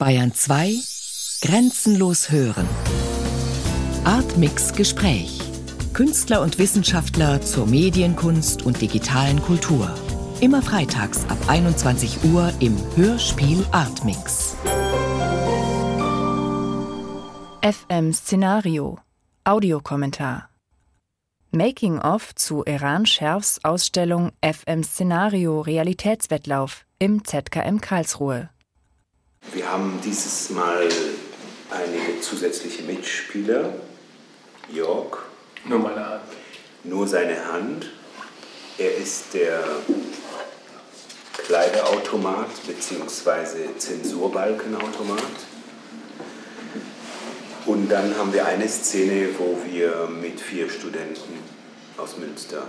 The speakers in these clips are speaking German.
Bayern 2 Grenzenlos hören. Artmix Gespräch. Künstler und Wissenschaftler zur Medienkunst und digitalen Kultur. Immer freitags ab 21 Uhr im Hörspiel Artmix. FM Szenario. Audiokommentar. Making of zu Iran Scherfs Ausstellung FM Szenario Realitätswettlauf im ZKM Karlsruhe. Wir haben dieses Mal einige zusätzliche Mitspieler. Jörg. Nur meine Hand. Nur seine Hand. Er ist der Kleiderautomat bzw. Zensurbalkenautomat. Und dann haben wir eine Szene, wo wir mit vier Studenten aus Münster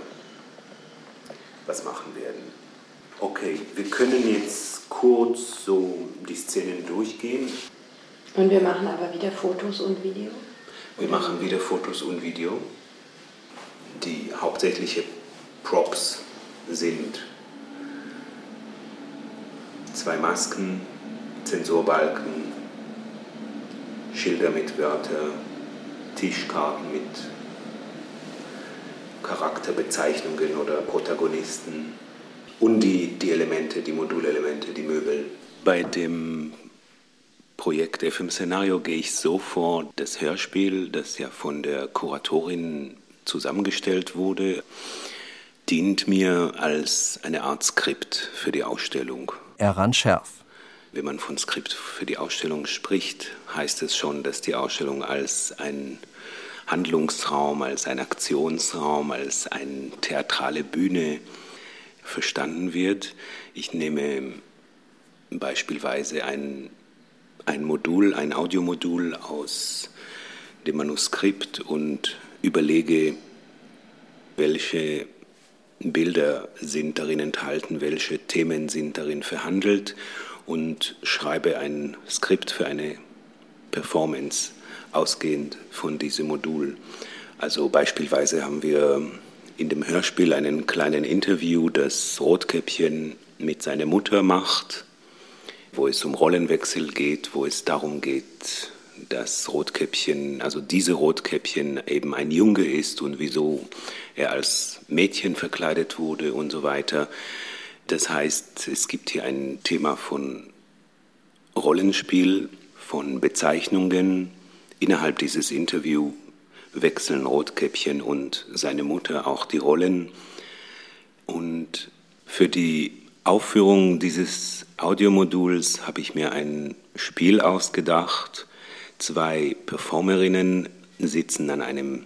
was machen werden. Okay, wir können jetzt kurz so die Szenen durchgehen. Und wir machen aber wieder Fotos und Video? Wir machen wieder Fotos und Video. Die hauptsächlichen Props sind zwei Masken, Zensurbalken, Schilder mit Wörtern, Tischkarten mit Charakterbezeichnungen oder Protagonisten und die, die Elemente, die Modulelemente, die Möbel. Bei dem Projekt FM Szenario gehe ich so vor, das Hörspiel, das ja von der Kuratorin zusammengestellt wurde, dient mir als eine Art Skript für die Ausstellung. Eran Scherf. Wenn man von Skript für die Ausstellung spricht, heißt es schon, dass die Ausstellung als ein Handlungsraum, als ein Aktionsraum, als eine theatrale Bühne verstanden wird. Ich nehme beispielsweise ein, ein Modul, ein Audiomodul aus dem Manuskript und überlege, welche Bilder sind darin enthalten, welche Themen sind darin verhandelt und schreibe ein Skript für eine Performance ausgehend von diesem Modul. Also beispielsweise haben wir in dem Hörspiel einen kleinen Interview, das Rotkäppchen mit seiner Mutter macht, wo es um Rollenwechsel geht, wo es darum geht, dass Rotkäppchen, also diese Rotkäppchen eben ein Junge ist und wieso er als Mädchen verkleidet wurde und so weiter. Das heißt, es gibt hier ein Thema von Rollenspiel, von Bezeichnungen. Innerhalb dieses Interviews wechseln Rotkäppchen und seine Mutter auch die Rollen. Und für die Aufführung dieses Audiomoduls habe ich mir ein Spiel ausgedacht. Zwei Performerinnen sitzen an einem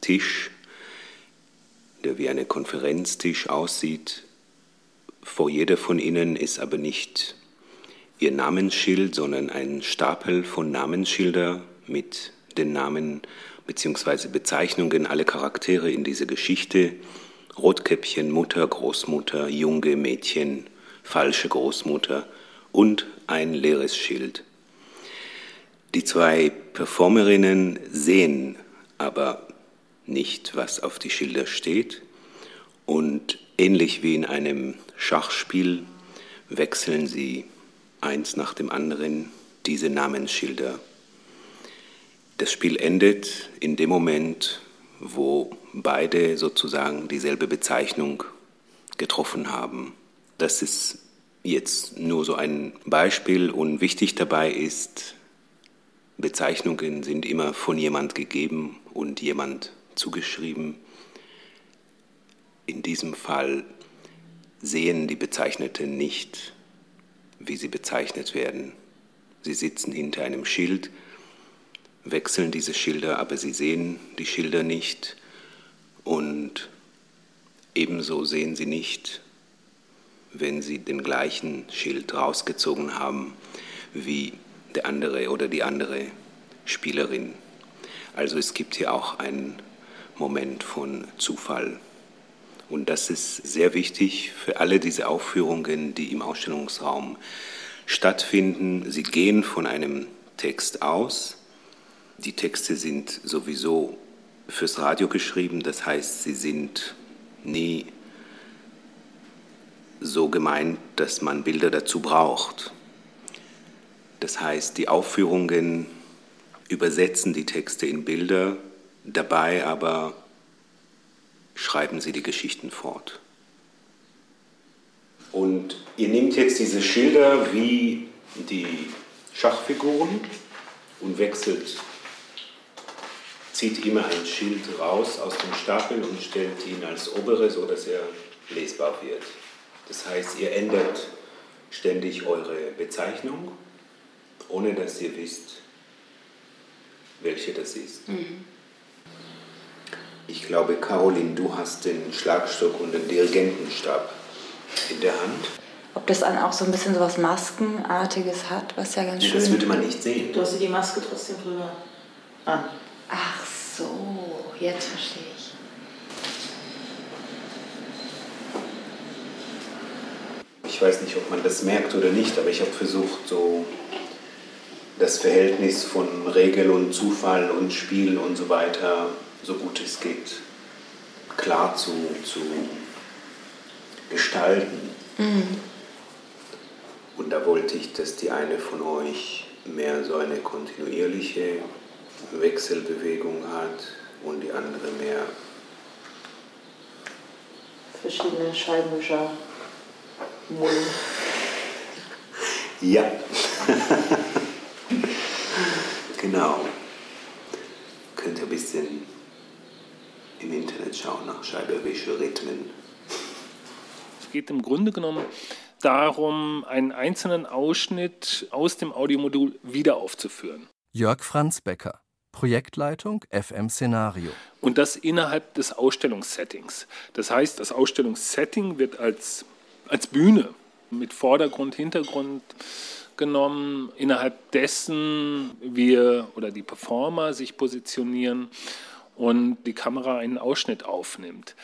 Tisch, der wie eine Konferenztisch aussieht. Vor jeder von ihnen ist aber nicht ihr Namensschild, sondern ein Stapel von Namensschilder mit den Namen bzw. Bezeichnungen aller Charaktere in dieser Geschichte. Rotkäppchen, Mutter, Großmutter, Junge, Mädchen, falsche Großmutter und ein leeres Schild. Die zwei Performerinnen sehen aber nicht, was auf die Schilder steht und ähnlich wie in einem Schachspiel wechseln sie eins nach dem anderen diese Namensschilder das Spiel endet in dem Moment, wo beide sozusagen dieselbe Bezeichnung getroffen haben. Das ist jetzt nur so ein Beispiel und wichtig dabei ist, Bezeichnungen sind immer von jemand gegeben und jemand zugeschrieben. In diesem Fall sehen die Bezeichneten nicht, wie sie bezeichnet werden. Sie sitzen hinter einem Schild, wechseln diese Schilder, aber sie sehen die Schilder nicht und ebenso sehen sie nicht, wenn sie den gleichen Schild rausgezogen haben wie der andere oder die andere Spielerin. Also es gibt hier auch einen Moment von Zufall. Und das ist sehr wichtig für alle diese Aufführungen, die im Ausstellungsraum stattfinden. Sie gehen von einem Text aus, die Texte sind sowieso fürs Radio geschrieben, das heißt, sie sind nie so gemeint, dass man Bilder dazu braucht. Das heißt, die Aufführungen übersetzen die Texte in Bilder, dabei aber schreiben sie die Geschichten fort. Und ihr nehmt jetzt diese Schilder wie die Schachfiguren und wechselt, zieht immer ein Schild raus aus dem Stapel und stellt ihn als oberes, so dass er lesbar wird. Das heißt, ihr ändert ständig eure Bezeichnung, ohne dass ihr wisst, welche das ist. Mhm. Ich glaube, Caroline, du hast den Schlagstock und den Dirigentenstab in der Hand. Ob das dann auch so ein bisschen so was Maskenartiges hat, was ja ganz schön ist. Das würde man nicht sehen. Du hast die Maske trotzdem drüber an. Jetzt verstehe ich. Ich weiß nicht, ob man das merkt oder nicht, aber ich habe versucht, so das Verhältnis von Regel und Zufall und Spiel und so weiter, so gut es geht, klar zu, zu gestalten. Mhm. Und da wollte ich, dass die eine von euch mehr so eine kontinuierliche Wechselbewegung hat und die andere mehr verschiedene Scheibenwischer. Mullen. Ja. genau. Könnt ihr ein bisschen im Internet schauen nach Scheibenwischer-Rhythmen geht im Grunde genommen darum, einen einzelnen Ausschnitt aus dem Audiomodul wieder aufzuführen. Jörg Franz Becker, Projektleitung FM Szenario. Und das innerhalb des Ausstellungssettings. Das heißt, das Ausstellungssetting wird als, als Bühne mit Vordergrund, Hintergrund genommen, innerhalb dessen wir oder die Performer sich positionieren und die Kamera einen Ausschnitt aufnimmt.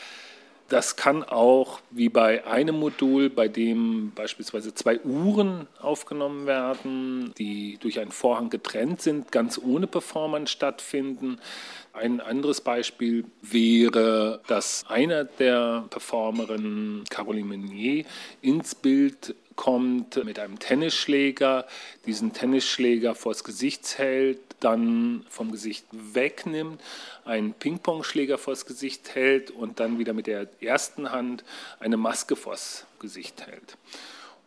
Das kann auch wie bei einem Modul, bei dem beispielsweise zwei Uhren aufgenommen werden, die durch einen Vorhang getrennt sind, ganz ohne Performance stattfinden. Ein anderes Beispiel wäre, dass einer der Performerinnen, Caroline Meunier, ins Bild kommt mit einem Tennisschläger, diesen Tennisschläger vors Gesicht hält, dann vom Gesicht wegnimmt, einen Ping-Pong-Schläger vors Gesicht hält und dann wieder mit der ersten Hand eine Maske vors Gesicht hält.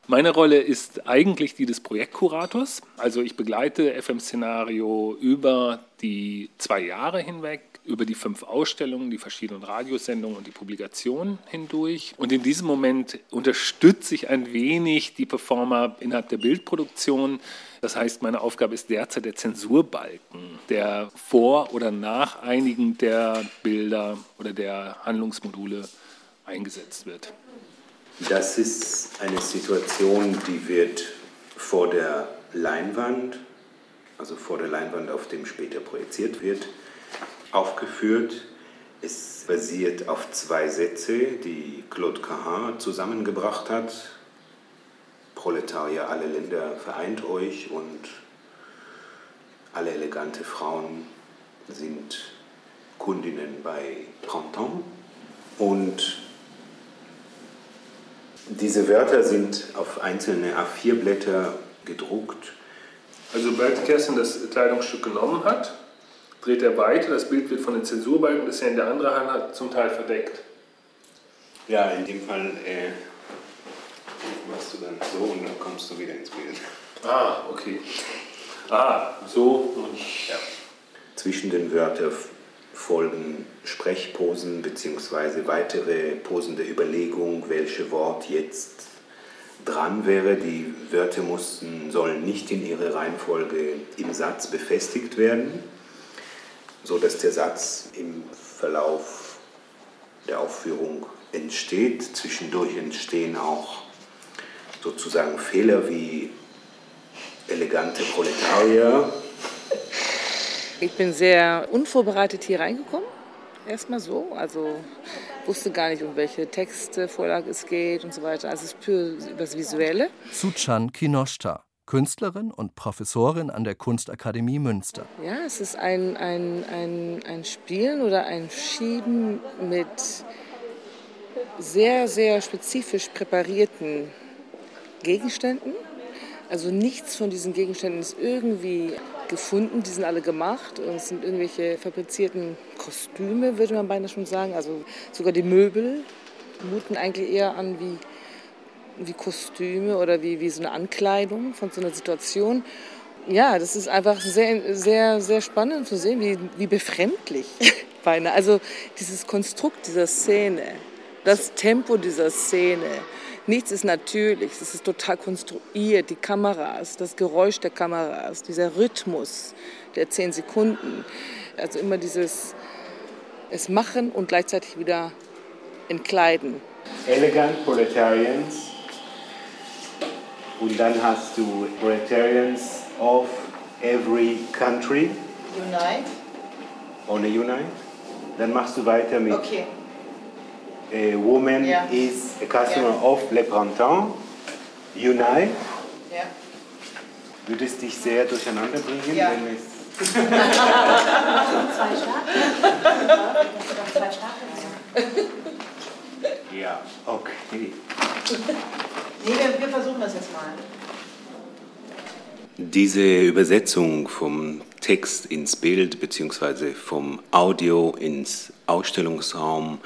Meine Rolle ist eigentlich die des Projektkurators. Also ich begleite FM-Szenario über die zwei Jahre hinweg, über die fünf Ausstellungen, die verschiedenen Radiosendungen und die Publikationen hindurch. Und in diesem Moment unterstütze ich ein wenig die Performer innerhalb der Bildproduktion. Das heißt, meine Aufgabe ist derzeit der Zensurbalken, der vor oder nach einigen der Bilder oder der Handlungsmodule eingesetzt wird. Das ist eine Situation, die wird vor der Leinwand, also vor der Leinwand, auf dem später projiziert wird, aufgeführt. Es basiert auf zwei Sätze, die Claude Cahin zusammengebracht hat. Proletarier, alle Länder vereint euch und alle elegante Frauen sind Kundinnen bei Printemps. Und diese Wörter sind auf einzelne A4-Blätter gedruckt. Also sobald Kerstin das Kleidungsstück genommen hat, dreht er weiter, das Bild wird von den Zensurbalken, das er in der anderen Hand hat, zum Teil verdeckt. Ja, in dem Fall äh, machst du dann so und dann kommst du wieder ins Bild. Ah, okay. Ah, so und ja. Zwischen den Wörtern folgen Sprechposen bzw. weitere Posen der Überlegung, welche Wort jetzt dran wäre. Die Wörter mussten, sollen nicht in ihrer Reihenfolge im Satz befestigt werden, sodass der Satz im Verlauf der Aufführung entsteht. Zwischendurch entstehen auch sozusagen Fehler wie elegante Proletarier ich bin sehr unvorbereitet hier reingekommen, erstmal so. Also wusste gar nicht, um welche Texte, Vorlage es geht und so weiter. Also es ist für das Visuelle. Suchan Kinoshta. Künstlerin und Professorin an der Kunstakademie Münster. Ja, es ist ein, ein, ein, ein Spielen oder ein Schieben mit sehr, sehr spezifisch präparierten Gegenständen Also nichts von diesen Gegenständen ist irgendwie gefunden, die sind alle gemacht und es sind irgendwelche fabrizierten Kostüme, würde man beinahe schon sagen. Also sogar die Möbel muten eigentlich eher an wie, wie Kostüme oder wie, wie so eine Ankleidung von so einer Situation. Ja, das ist einfach sehr, sehr, sehr spannend zu sehen, wie, wie befremdlich beinahe. Also dieses Konstrukt dieser Szene, das Tempo dieser Szene, Nichts ist natürlich, es ist total konstruiert, die Kameras, das Geräusch der Kameras, dieser Rhythmus der zehn Sekunden. Also immer dieses es machen und gleichzeitig wieder entkleiden. Elegant Proletarians und dann hast du Proletarians of every country. Unite. Ohne Unite. Dann machst du weiter mit okay a woman yeah. is a customer yeah. of Le Printemps, Unai. Ja. Würde es dich sehr durcheinander bringen, ja. wenn es. zwei Staaten. Ja, okay. Nee, wir, wir versuchen das jetzt mal. Diese Übersetzung vom Text ins Bild bzw. vom Audio ins Ausstellungsraum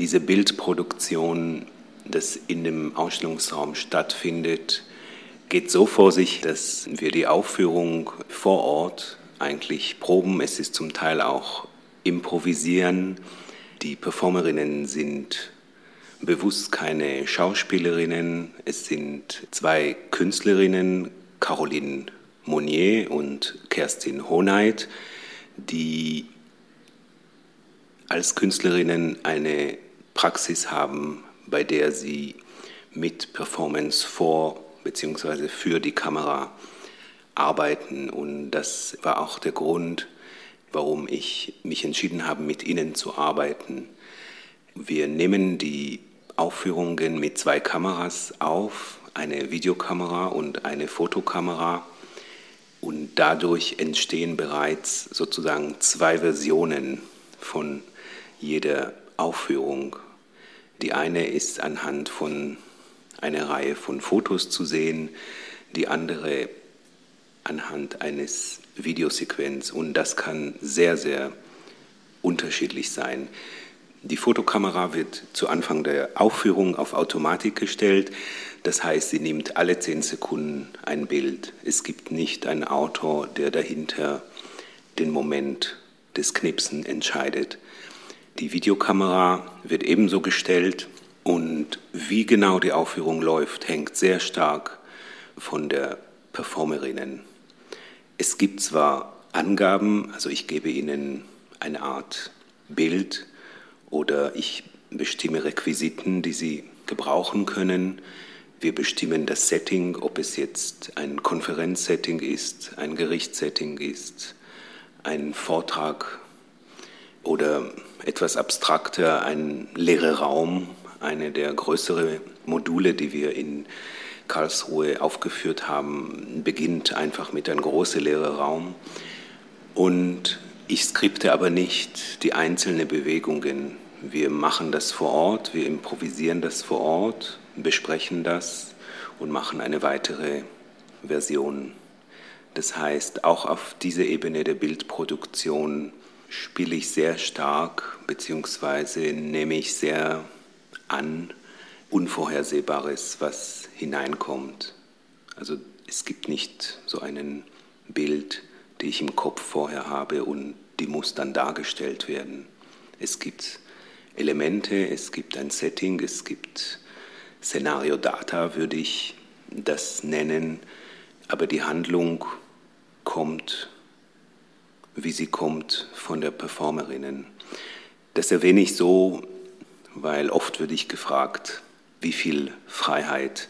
diese Bildproduktion, das in dem Ausstellungsraum stattfindet, geht so vor sich, dass wir die Aufführung vor Ort eigentlich proben. Es ist zum Teil auch improvisieren. Die Performerinnen sind bewusst keine Schauspielerinnen. Es sind zwei Künstlerinnen, Caroline Monnier und Kerstin Honeit, die als Künstlerinnen eine Praxis haben, bei der sie mit Performance vor bzw. für die Kamera arbeiten. Und das war auch der Grund, warum ich mich entschieden habe, mit ihnen zu arbeiten. Wir nehmen die Aufführungen mit zwei Kameras auf, eine Videokamera und eine Fotokamera. Und dadurch entstehen bereits sozusagen zwei Versionen von jeder Aufführung die eine ist anhand von einer Reihe von Fotos zu sehen, die andere anhand eines Videosequenz und das kann sehr, sehr unterschiedlich sein. Die Fotokamera wird zu Anfang der Aufführung auf Automatik gestellt. Das heißt, sie nimmt alle zehn Sekunden ein Bild. Es gibt nicht einen Autor, der dahinter den Moment des Knipsen entscheidet. Die Videokamera wird ebenso gestellt und wie genau die Aufführung läuft, hängt sehr stark von der Performerinnen. Es gibt zwar Angaben, also ich gebe Ihnen eine Art Bild oder ich bestimme Requisiten, die Sie gebrauchen können. Wir bestimmen das Setting, ob es jetzt ein Konferenzsetting ist, ein Gerichtssetting ist, ein Vortrag oder etwas abstrakter ein leerer Raum, eine der größeren Module, die wir in Karlsruhe aufgeführt haben, beginnt einfach mit einem großen leeren Raum. Und ich skripte aber nicht die einzelnen Bewegungen. Wir machen das vor Ort, wir improvisieren das vor Ort, besprechen das und machen eine weitere Version. Das heißt, auch auf dieser Ebene der Bildproduktion spiele ich sehr stark, beziehungsweise nehme ich sehr an Unvorhersehbares, was hineinkommt. Also es gibt nicht so ein Bild, die ich im Kopf vorher habe und die muss dann dargestellt werden. Es gibt Elemente, es gibt ein Setting, es gibt Szenario Data, würde ich das nennen, aber die Handlung kommt wie sie kommt von der Performerinnen. Das erwähne ich so, weil oft würde ich gefragt, wie viel Freiheit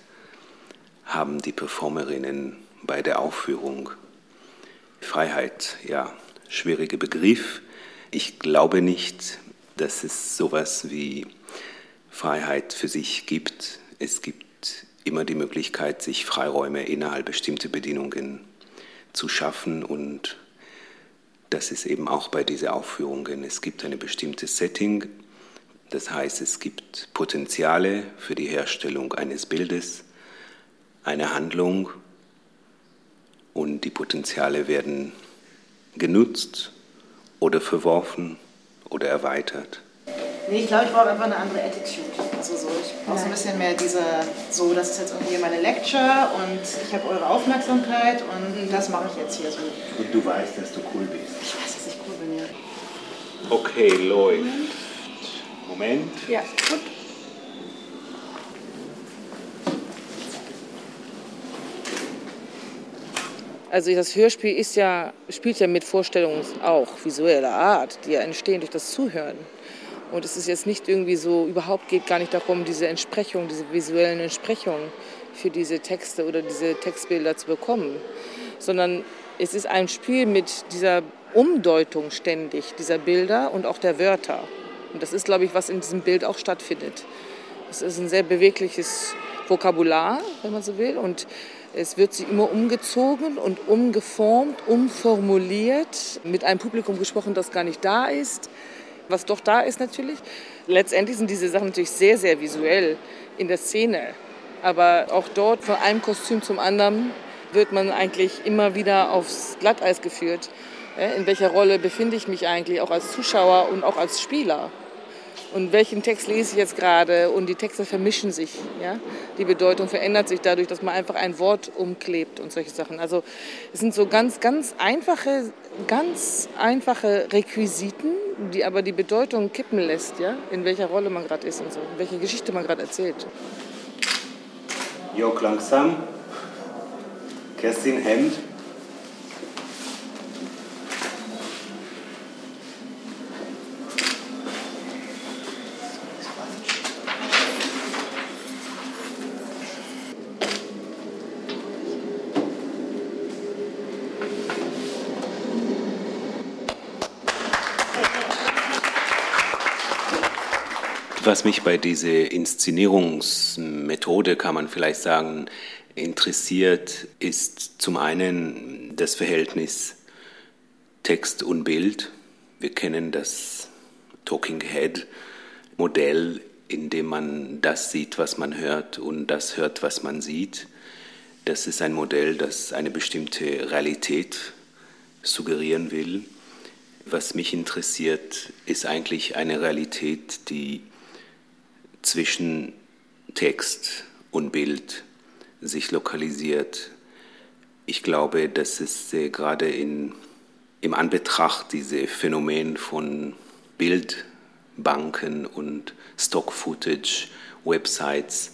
haben die Performerinnen bei der Aufführung. Freiheit, ja, schwieriger Begriff. Ich glaube nicht, dass es sowas wie Freiheit für sich gibt. Es gibt immer die Möglichkeit, sich Freiräume innerhalb bestimmter Bedingungen zu schaffen und das ist eben auch bei diesen Aufführungen. Es gibt ein bestimmtes Setting, das heißt, es gibt Potenziale für die Herstellung eines Bildes, eine Handlung und die Potenziale werden genutzt oder verworfen oder erweitert. Nee, ich glaube, ich brauche einfach eine andere Attitude. Also so, ich brauche so ein bisschen mehr diese, so, das ist jetzt irgendwie meine Lecture und ich habe eure Aufmerksamkeit und das mache ich jetzt hier so. Und du weißt, dass du cool bist. Ich weiß, dass ich cool bin, ja. Okay, läuft. Moment. Ja, gut. Also das Hörspiel ist ja, spielt ja mit Vorstellungen auch visueller Art, die ja entstehen durch das Zuhören. Und es ist jetzt nicht irgendwie so, überhaupt geht gar nicht darum, diese Entsprechung, diese visuellen Entsprechungen für diese Texte oder diese Textbilder zu bekommen, sondern es ist ein Spiel mit dieser Umdeutung ständig dieser Bilder und auch der Wörter. Und das ist, glaube ich, was in diesem Bild auch stattfindet. Es ist ein sehr bewegliches Vokabular, wenn man so will, und es wird sie immer umgezogen und umgeformt, umformuliert, mit einem Publikum gesprochen, das gar nicht da ist, was doch da ist natürlich. Letztendlich sind diese Sachen natürlich sehr, sehr visuell in der Szene. Aber auch dort, von einem Kostüm zum anderen, wird man eigentlich immer wieder aufs Glatteis geführt. In welcher Rolle befinde ich mich eigentlich, auch als Zuschauer und auch als Spieler? Und welchen Text lese ich jetzt gerade und die Texte vermischen sich. Ja? Die Bedeutung verändert sich dadurch, dass man einfach ein Wort umklebt und solche Sachen. Also es sind so ganz, ganz einfache, ganz einfache Requisiten, die aber die Bedeutung kippen lässt, ja? in welcher Rolle man gerade ist und so, welche Geschichte man gerade erzählt. Jörg langsam. Kerstin Hemd. Was mich bei dieser Inszenierungsmethode, kann man vielleicht sagen, interessiert, ist zum einen das Verhältnis Text und Bild. Wir kennen das Talking Head Modell, in dem man das sieht, was man hört und das hört, was man sieht. Das ist ein Modell, das eine bestimmte Realität suggerieren will. Was mich interessiert, ist eigentlich eine Realität, die zwischen Text und Bild sich lokalisiert. Ich glaube, dass es äh, gerade in, im Anbetracht dieses Phänomen von Bildbanken und Stock-Footage, Websites,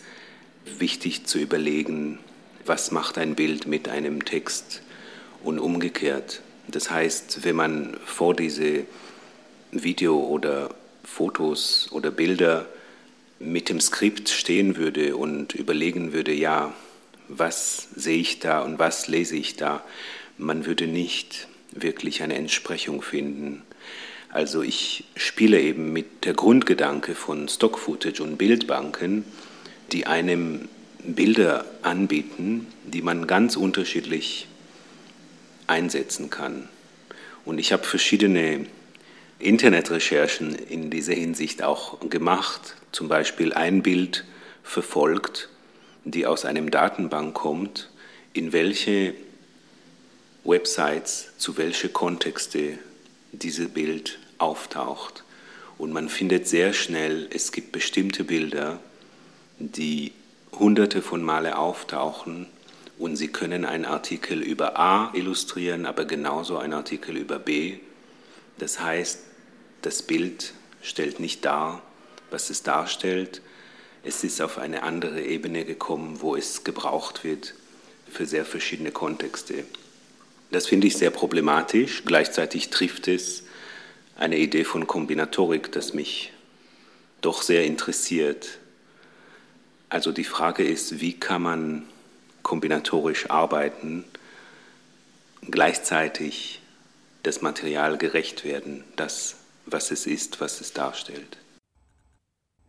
wichtig zu überlegen, was macht ein Bild mit einem Text und umgekehrt. Das heißt, wenn man vor diese Video oder Fotos oder Bilder mit dem Skript stehen würde und überlegen würde, ja, was sehe ich da und was lese ich da, man würde nicht wirklich eine Entsprechung finden. Also ich spiele eben mit der Grundgedanke von Stock-Footage und Bildbanken, die einem Bilder anbieten, die man ganz unterschiedlich einsetzen kann. Und ich habe verschiedene Internetrecherchen in dieser Hinsicht auch gemacht, zum Beispiel ein Bild verfolgt, die aus einem Datenbank kommt, in welche Websites, zu welche Kontexte dieses Bild auftaucht. Und man findet sehr schnell, es gibt bestimmte Bilder, die hunderte von Male auftauchen und sie können einen Artikel über A illustrieren, aber genauso einen Artikel über B. Das heißt, das Bild stellt nicht dar, was es darstellt. Es ist auf eine andere Ebene gekommen, wo es gebraucht wird für sehr verschiedene Kontexte. Das finde ich sehr problematisch. Gleichzeitig trifft es eine Idee von Kombinatorik, das mich doch sehr interessiert. Also die Frage ist, wie kann man kombinatorisch arbeiten, gleichzeitig das Material gerecht werden, das, was es ist, was es darstellt.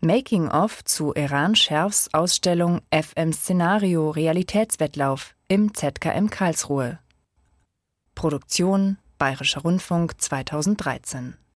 Making-of zu Iran Scherfs Ausstellung FM Szenario Realitätswettlauf im ZKM Karlsruhe. Produktion Bayerischer Rundfunk 2013